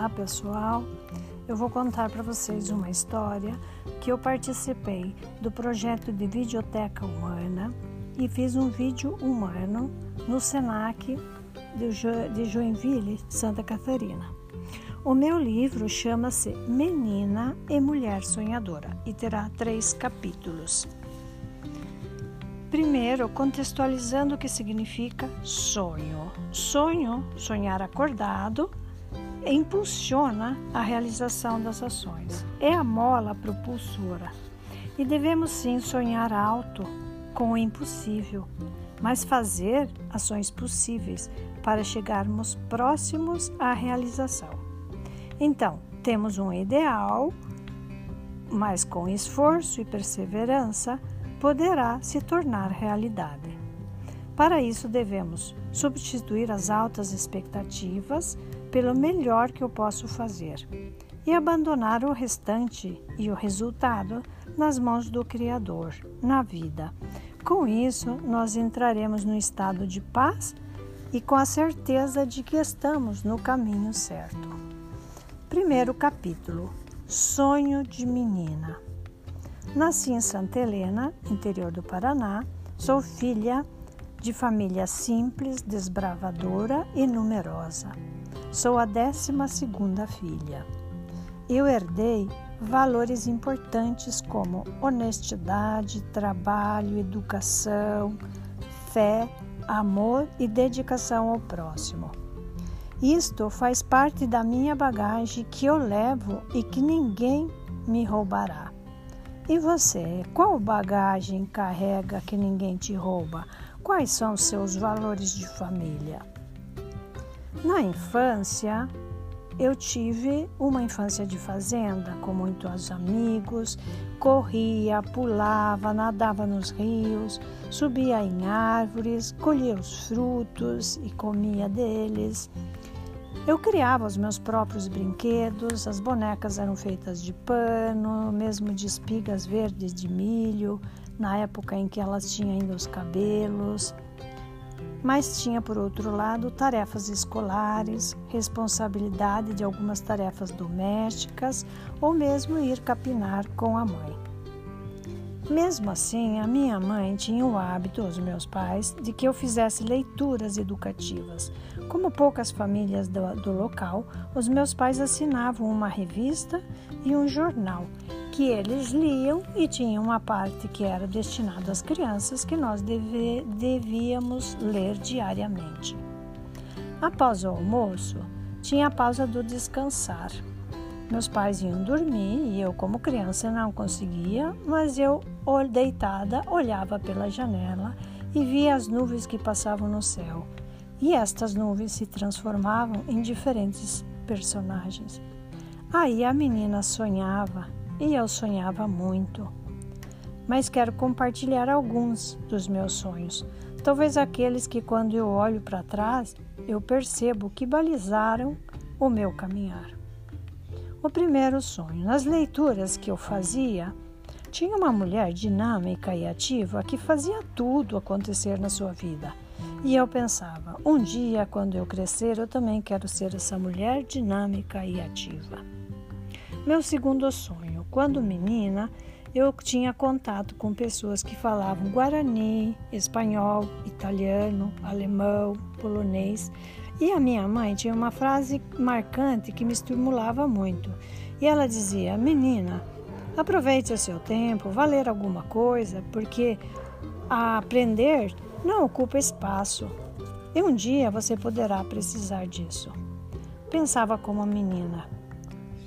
Olá pessoal, eu vou contar para vocês uma história que eu participei do projeto de Videoteca Humana e fiz um vídeo humano no SENAC de Joinville, Santa Catarina. O meu livro chama-se Menina e Mulher Sonhadora e terá três capítulos. Primeiro, contextualizando o que significa sonho. Sonho, sonhar acordado, impulsiona a realização das ações. É a mola propulsora. E devemos sim sonhar alto com o impossível, mas fazer ações possíveis para chegarmos próximos à realização. Então, temos um ideal, mas com esforço e perseverança, poderá se tornar realidade. Para isso, devemos substituir as altas expectativas pelo melhor que eu posso fazer e abandonar o restante e o resultado nas mãos do Criador, na vida. Com isso, nós entraremos no estado de paz e com a certeza de que estamos no caminho certo. Primeiro capítulo: Sonho de Menina. Nasci em Santa Helena, interior do Paraná. Sou filha de família simples, desbravadora e numerosa. Sou a décima segunda filha. Eu herdei valores importantes como honestidade, trabalho, educação, fé, amor e dedicação ao próximo. Isto faz parte da minha bagagem que eu levo e que ninguém me roubará. E você, qual bagagem carrega que ninguém te rouba? Quais são seus valores de família? Na infância, eu tive uma infância de fazenda com muitos amigos, corria, pulava, nadava nos rios, subia em árvores, colhia os frutos e comia deles. Eu criava os meus próprios brinquedos, as bonecas eram feitas de pano, mesmo de espigas verdes de milho, na época em que elas tinham ainda os cabelos. Mas tinha, por outro lado, tarefas escolares, responsabilidade de algumas tarefas domésticas ou mesmo ir capinar com a mãe. Mesmo assim, a minha mãe tinha o hábito, os meus pais, de que eu fizesse leituras educativas. Como poucas famílias do, do local, os meus pais assinavam uma revista e um jornal que eles liam e tinha uma parte que era destinada às crianças que nós deve, devíamos ler diariamente. Após o almoço, tinha a pausa do descansar. Meus pais iam dormir e eu, como criança, não conseguia, mas eu, deitada, olhava pela janela e via as nuvens que passavam no céu. E estas nuvens se transformavam em diferentes personagens. Aí a menina sonhava e eu sonhava muito. Mas quero compartilhar alguns dos meus sonhos, talvez aqueles que, quando eu olho para trás, eu percebo que balizaram o meu caminhar. O primeiro sonho. Nas leituras que eu fazia, tinha uma mulher dinâmica e ativa que fazia tudo acontecer na sua vida. E eu pensava, um dia, quando eu crescer, eu também quero ser essa mulher dinâmica e ativa. Meu segundo sonho. Quando menina, eu tinha contato com pessoas que falavam guarani, espanhol, italiano, alemão, polonês e a minha mãe tinha uma frase marcante que me estimulava muito. E ela dizia: Menina, aproveite o seu tempo, vá ler alguma coisa, porque aprender não ocupa espaço. E um dia você poderá precisar disso. Pensava como menina.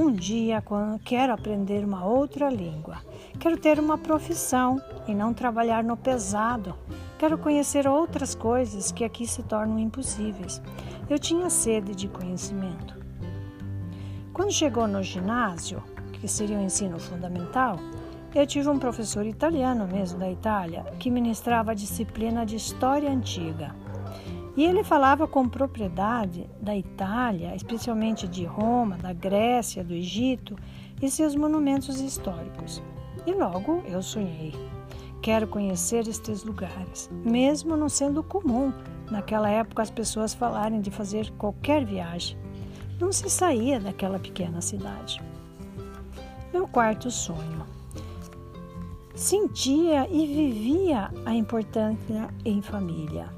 Um dia, quero aprender uma outra língua, quero ter uma profissão e não trabalhar no pesado. Quero conhecer outras coisas que aqui se tornam impossíveis. Eu tinha sede de conhecimento. Quando chegou no ginásio, que seria o ensino fundamental, eu tive um professor italiano mesmo da Itália que ministrava a disciplina de História Antiga. E ele falava com propriedade da Itália, especialmente de Roma, da Grécia, do Egito e seus monumentos históricos. E logo eu sonhei. Quero conhecer estes lugares, mesmo não sendo comum naquela época as pessoas falarem de fazer qualquer viagem. não se saía daquela pequena cidade. Meu quarto sonho. Sentia e vivia a importância em família.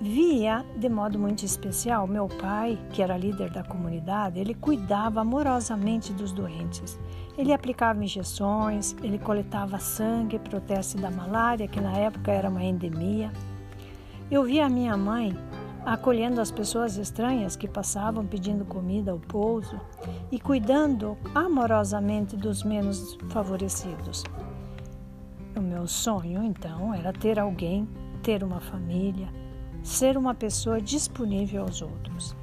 Via, de modo muito especial, meu pai, que era líder da comunidade, ele cuidava amorosamente dos doentes. Ele aplicava injeções, ele coletava sangue para o teste da malária, que na época era uma endemia. Eu via a minha mãe acolhendo as pessoas estranhas que passavam pedindo comida ao pouso e cuidando amorosamente dos menos favorecidos. O meu sonho, então, era ter alguém, ter uma família, ser uma pessoa disponível aos outros.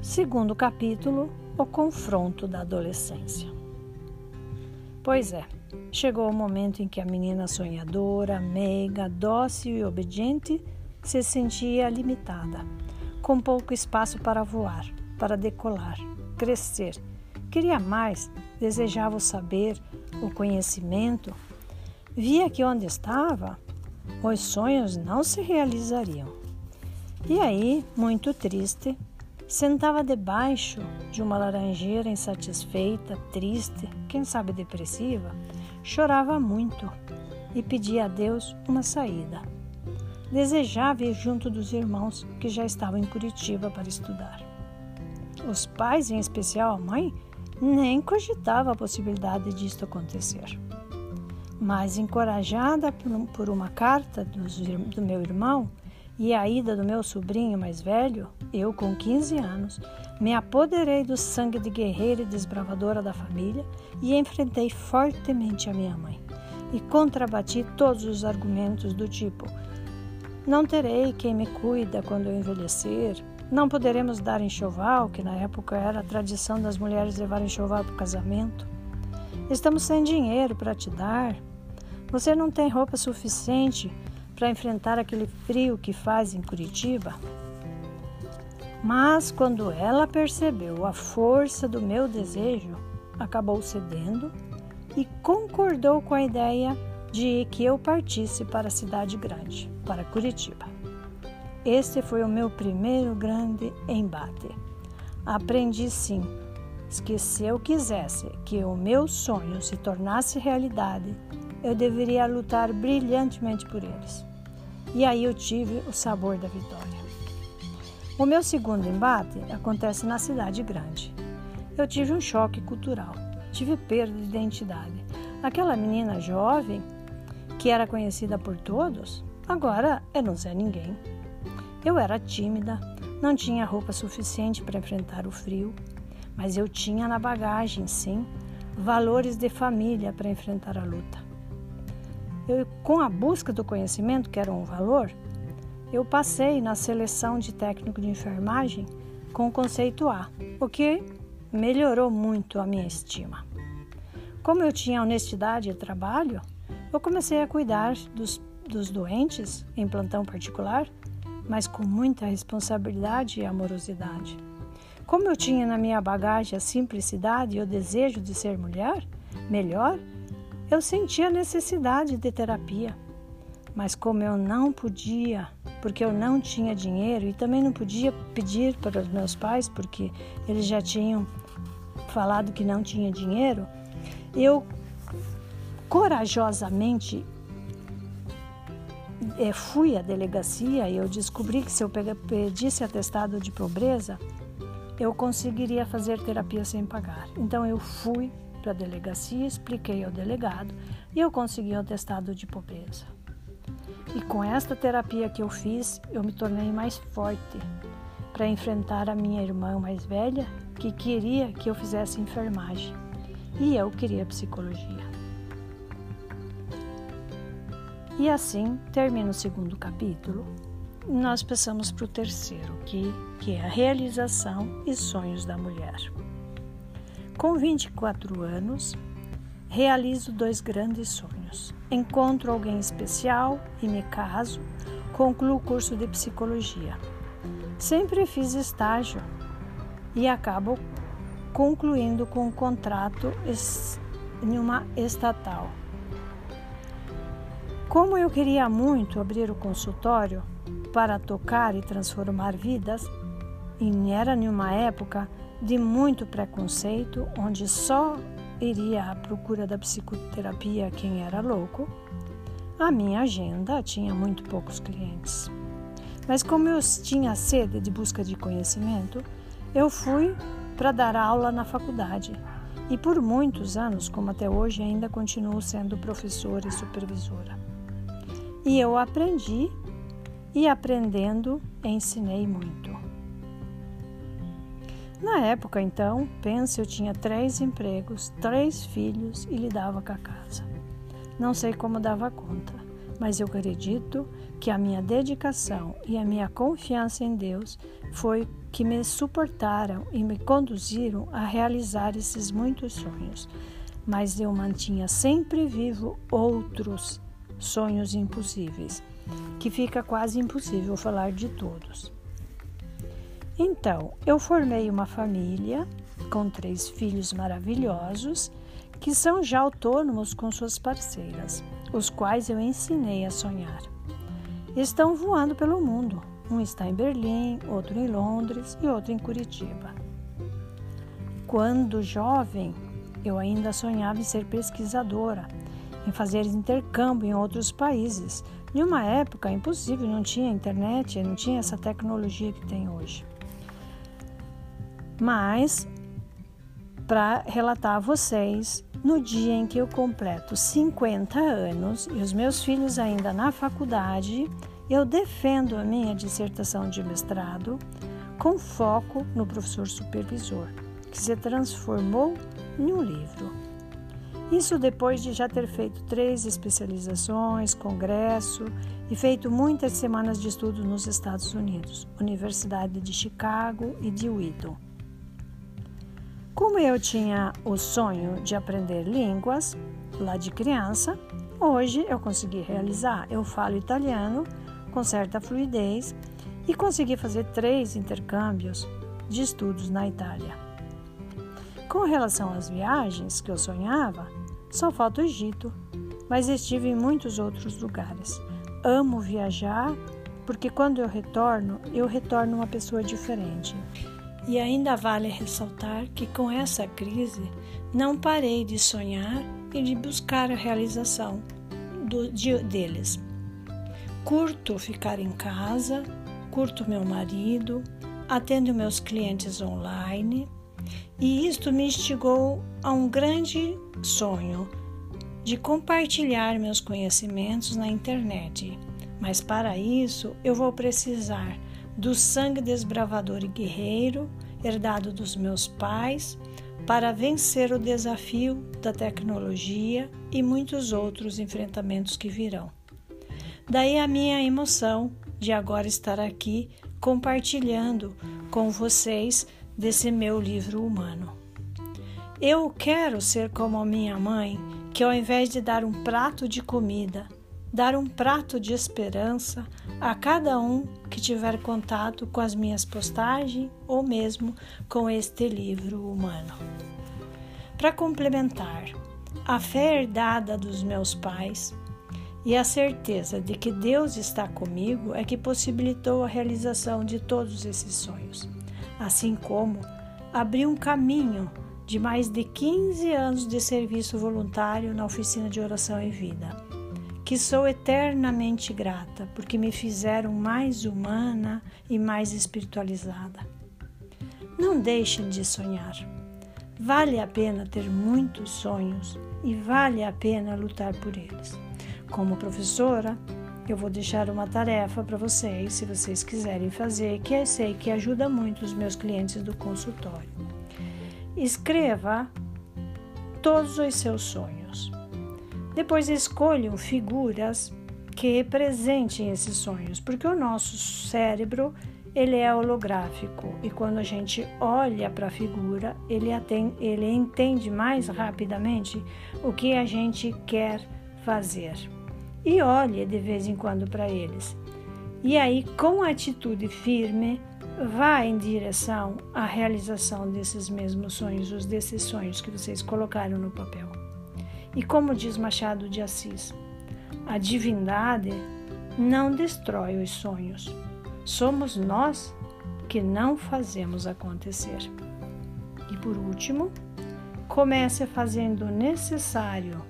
Segundo capítulo, o confronto da adolescência. Pois é, chegou o momento em que a menina sonhadora, meiga, dócil e obediente se sentia limitada, com pouco espaço para voar, para decolar, crescer. Queria mais, desejava o saber, o conhecimento. Via que onde estava, os sonhos não se realizariam. E aí, muito triste, Sentava debaixo de uma laranjeira insatisfeita, triste, quem sabe depressiva, chorava muito e pedia a Deus uma saída. Desejava ir junto dos irmãos que já estavam em Curitiba para estudar. Os pais, em especial a mãe, nem cogitavam a possibilidade disto acontecer. Mas, encorajada por uma carta do meu irmão, e a ida do meu sobrinho mais velho, eu com 15 anos, me apoderei do sangue de guerreira e desbravadora da família e enfrentei fortemente a minha mãe. E contrabati todos os argumentos do tipo: não terei quem me cuida quando eu envelhecer, não poderemos dar enxoval, que na época era a tradição das mulheres levar enxoval para o casamento. Estamos sem dinheiro para te dar. Você não tem roupa suficiente para enfrentar aquele frio que faz em Curitiba. Mas quando ela percebeu a força do meu desejo, acabou cedendo e concordou com a ideia de que eu partisse para a cidade grande, para Curitiba. Este foi o meu primeiro grande embate. Aprendi sim que se eu quisesse que o meu sonho se tornasse realidade, eu deveria lutar brilhantemente por eles. E aí eu tive o sabor da vitória. O meu segundo embate acontece na cidade grande. Eu tive um choque cultural, tive perda de identidade. Aquela menina jovem, que era conhecida por todos, agora eu não sei ninguém. Eu era tímida, não tinha roupa suficiente para enfrentar o frio, mas eu tinha na bagagem, sim, valores de família para enfrentar a luta. Eu, com a busca do conhecimento, que era um valor, eu passei na seleção de técnico de enfermagem com o conceito A, o que melhorou muito a minha estima. Como eu tinha honestidade e trabalho, eu comecei a cuidar dos, dos doentes em plantão particular, mas com muita responsabilidade e amorosidade. Como eu tinha na minha bagagem a simplicidade e o desejo de ser mulher, melhor, eu sentia necessidade de terapia, mas como eu não podia, porque eu não tinha dinheiro e também não podia pedir para os meus pais, porque eles já tinham falado que não tinha dinheiro, eu corajosamente eh, fui à delegacia e eu descobri que se eu pedisse atestado de pobreza, eu conseguiria fazer terapia sem pagar. Então eu fui para a delegacia, expliquei ao delegado e eu consegui o atestado de pobreza. E com esta terapia que eu fiz, eu me tornei mais forte para enfrentar a minha irmã mais velha, que queria que eu fizesse enfermagem e eu queria psicologia. E assim termina o segundo capítulo. Nós passamos para o terceiro, que, que é a realização e sonhos da mulher. Com 24 anos, realizo dois grandes sonhos. Encontro alguém especial e me caso, concluo o curso de psicologia. Sempre fiz estágio e acabo concluindo com um contrato em uma estatal. Como eu queria muito abrir o consultório para tocar e transformar vidas, e era numa época de muito preconceito, onde só iria à procura da psicoterapia quem era louco, a minha agenda tinha muito poucos clientes. Mas como eu tinha sede de busca de conhecimento, eu fui para dar aula na faculdade. E por muitos anos, como até hoje, ainda continuo sendo professora e supervisora. E eu aprendi e aprendendo ensinei muito. Na época, então, pense, eu tinha três empregos, três filhos e lidava com a casa. Não sei como dava conta, mas eu acredito que a minha dedicação e a minha confiança em Deus foi que me suportaram e me conduziram a realizar esses muitos sonhos. Mas eu mantinha sempre vivo outros sonhos impossíveis, que fica quase impossível falar de todos. Então, eu formei uma família com três filhos maravilhosos que são já autônomos com suas parceiras, os quais eu ensinei a sonhar. Estão voando pelo mundo. Um está em Berlim, outro em Londres e outro em Curitiba. Quando jovem, eu ainda sonhava em ser pesquisadora em fazer intercâmbio em outros países. Em uma época impossível, não tinha internet, não tinha essa tecnologia que tem hoje. Mas, para relatar a vocês, no dia em que eu completo 50 anos e os meus filhos ainda na faculdade, eu defendo a minha dissertação de mestrado com foco no professor supervisor, que se transformou em um livro. Isso depois de já ter feito três especializações, congresso e feito muitas semanas de estudo nos Estados Unidos, Universidade de Chicago e de Wheaton. Como eu tinha o sonho de aprender línguas lá de criança, hoje eu consegui realizar. Eu falo italiano com certa fluidez e consegui fazer três intercâmbios de estudos na Itália. Com relação às viagens que eu sonhava, só falta o Egito, mas estive em muitos outros lugares. Amo viajar porque quando eu retorno, eu retorno uma pessoa diferente. E ainda vale ressaltar que com essa crise não parei de sonhar e de buscar a realização do, de, deles. Curto ficar em casa, curto meu marido, atendo meus clientes online e isto me instigou a um grande sonho de compartilhar meus conhecimentos na internet. Mas para isso eu vou precisar do sangue desbravador e guerreiro herdado dos meus pais para vencer o desafio da tecnologia e muitos outros enfrentamentos que virão. Daí a minha emoção de agora estar aqui compartilhando com vocês desse meu livro humano. Eu quero ser como minha mãe, que ao invés de dar um prato de comida, dar um prato de esperança a cada um que tiver contato com as minhas postagens ou mesmo com este livro humano. Para complementar, a fé herdada dos meus pais e a certeza de que Deus está comigo é que possibilitou a realização de todos esses sonhos assim como abriu um caminho de mais de 15 anos de serviço voluntário na oficina de oração e vida, que sou eternamente grata porque me fizeram mais humana e mais espiritualizada. Não deixem de sonhar. Vale a pena ter muitos sonhos e vale a pena lutar por eles. Como professora, eu vou deixar uma tarefa para vocês, se vocês quiserem fazer, que eu sei que ajuda muito os meus clientes do consultório. Escreva todos os seus sonhos. Depois escolham figuras que representem esses sonhos, porque o nosso cérebro ele é holográfico e quando a gente olha para a figura, ele, atende, ele entende mais rapidamente o que a gente quer fazer e olhe de vez em quando para eles. E aí, com atitude firme, vá em direção à realização desses mesmos sonhos, os desses sonhos que vocês colocaram no papel. E como diz Machado de Assis, a divindade não destrói os sonhos. Somos nós que não fazemos acontecer. E por último, comece fazendo o necessário.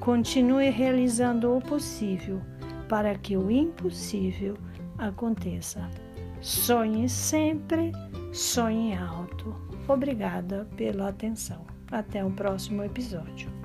Continue realizando o possível para que o impossível aconteça. Sonhe sempre, sonhe alto. Obrigada pela atenção. Até o próximo episódio.